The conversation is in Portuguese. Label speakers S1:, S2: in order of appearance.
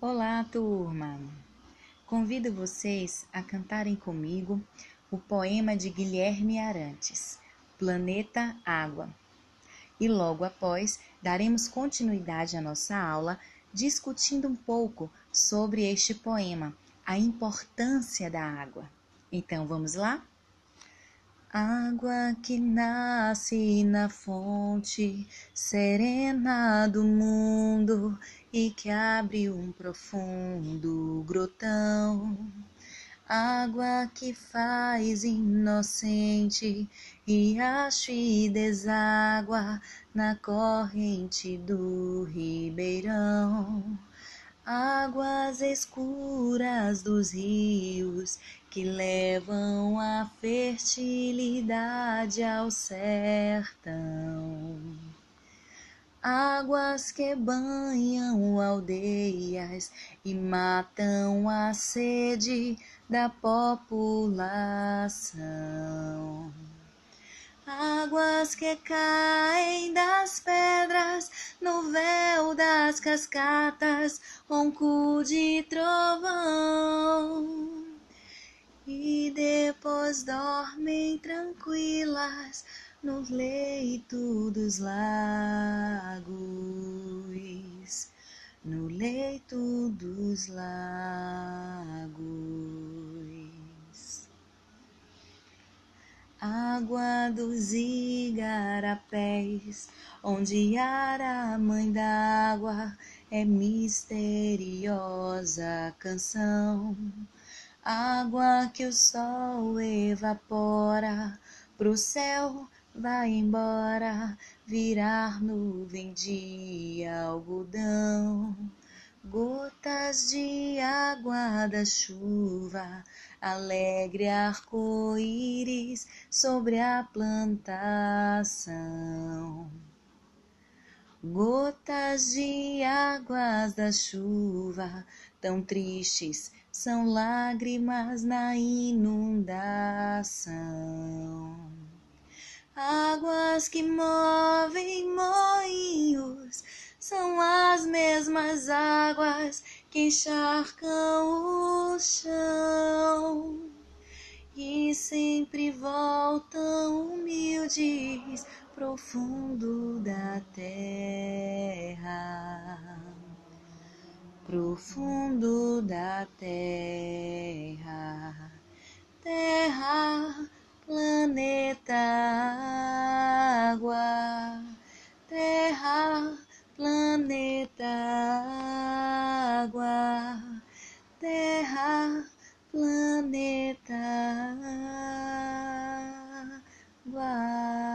S1: Olá, turma! Convido vocês a cantarem comigo o poema de Guilherme Arantes, Planeta Água. E logo após, daremos continuidade à nossa aula discutindo um pouco sobre este poema, a importância da água. Então vamos lá? Água que nasce na fonte serena do mundo e que abre um profundo grotão. Água que faz inocente riacho e deságua na corrente do ribeirão águas escuras dos rios que levam a fertilidade ao sertão. Águas que banham aldeias e matam a sede da população. Águas que caem das pedras no véu das cascatas, ronco de trovão. E depois dormem tranquilas no leito dos lagos, no leito dos lagos. água dos igarapés, onde Ara, mãe d'água, é misteriosa canção. Água que o sol evapora, pro céu vai embora, virar nuvem de algodão. Gotas de água da chuva alegre arco-íris sobre a plantação. Gotas de águas da chuva, tão tristes, são lágrimas na inundação. Águas que movem moinhos, são as mesmas águas que encharcam o chão e sempre voltam humildes profundo da terra, profundo da terra, terra, planeta, água, terra, planeta, água, terra, planeta, água.